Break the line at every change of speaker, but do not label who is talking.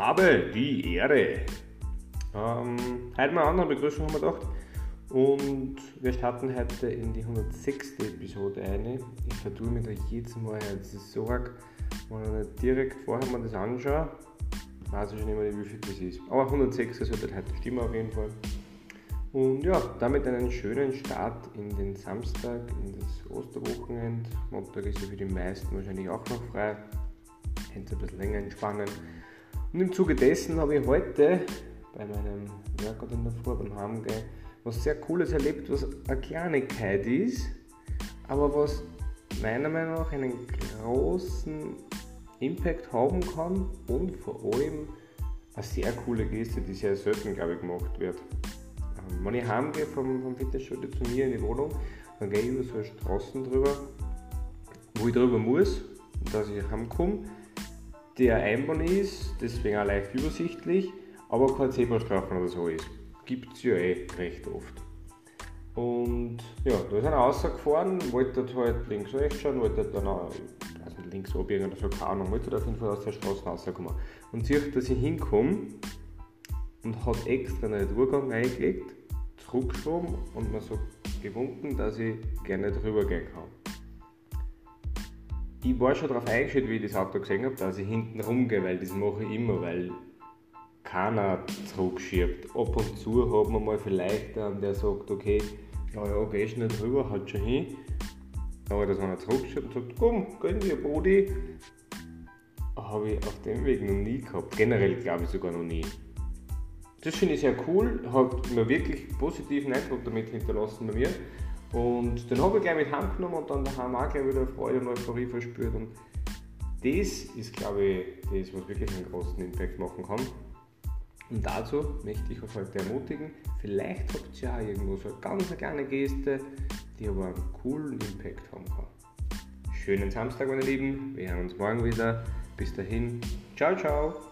habe die Ehre. Ähm, heute mal eine andere Begrüßung haben wir gedacht. Und wir starten heute in die 106. Episode ein. Ich vertue mich da jedes Mal, das ist so arg, wenn ich nicht direkt vorher mal das anschaue, weiß ich schon immer nicht, wie viel das ist. Aber 106 sollte heute stimmen auf jeden Fall. Und ja, damit einen schönen Start in den Samstag, in das Osterwochenende. Montag ist ja für die meisten wahrscheinlich auch noch frei. Hätte ein bisschen länger entspannen. Und im Zuge dessen habe ich heute bei meinem Workout in der Früh beim Heimgehen was sehr Cooles erlebt, was eine Kleinigkeit ist, aber was meiner Meinung nach einen großen Impact haben kann und vor allem eine sehr coole Geste, die sehr selten, glaube ich, gemacht wird. Ähm, wenn ich heimgehe vom, vom Fitnessstudio zu mir in die Wohnung, dann gehe ich über so Straßen drüber, wo ich drüber muss, dass ich heimkomme der Einbahn ist, deswegen auch leicht übersichtlich, aber kein Zebrastreifen oder so ist. Gibt es ja eh recht oft. Und ja, da ist einer rausgefahren, wollte halt links rechts schauen, wollte dann auch, also links abbiegen oder so, keine Ahnung, wollte auf jeden Fall aus der Straße rauskommen. Und sieht, dass ich hinkomme und hat extra einen Durchgang eingelegt, zurückgeschoben und mir so gewunken, dass ich gerne drüber gehen kann ich war schon darauf eingestellt, wie ich das Auto gesehen habe, dass ich hinten rumgehe, weil das mache ich immer, weil keiner zurückschiebt. Ab und zu hat man mal vielleicht einen, der sagt, okay, ja, ja, gehst nicht drüber, hat schon hin. Aber dass einer zurückschiebt und sagt, komm, gönn dir Body, habe ich auf dem Weg noch nie gehabt. Generell glaube ich sogar noch nie. Das finde ich sehr cool, hat mir wirklich positiven Eindruck damit hinterlassen bei mir. Und den habe ich gleich mit heimgenommen und dann daheim auch gleich wieder Freude und Euphorie verspürt. Und das ist, glaube ich, das, was wirklich einen großen Impact machen kann. Und dazu möchte ich euch heute ermutigen, vielleicht habt ihr ja irgendwo so eine ganz kleine Geste, die aber einen coolen Impact haben kann. Schönen Samstag, meine Lieben. Wir hören uns morgen wieder. Bis dahin. Ciao, ciao.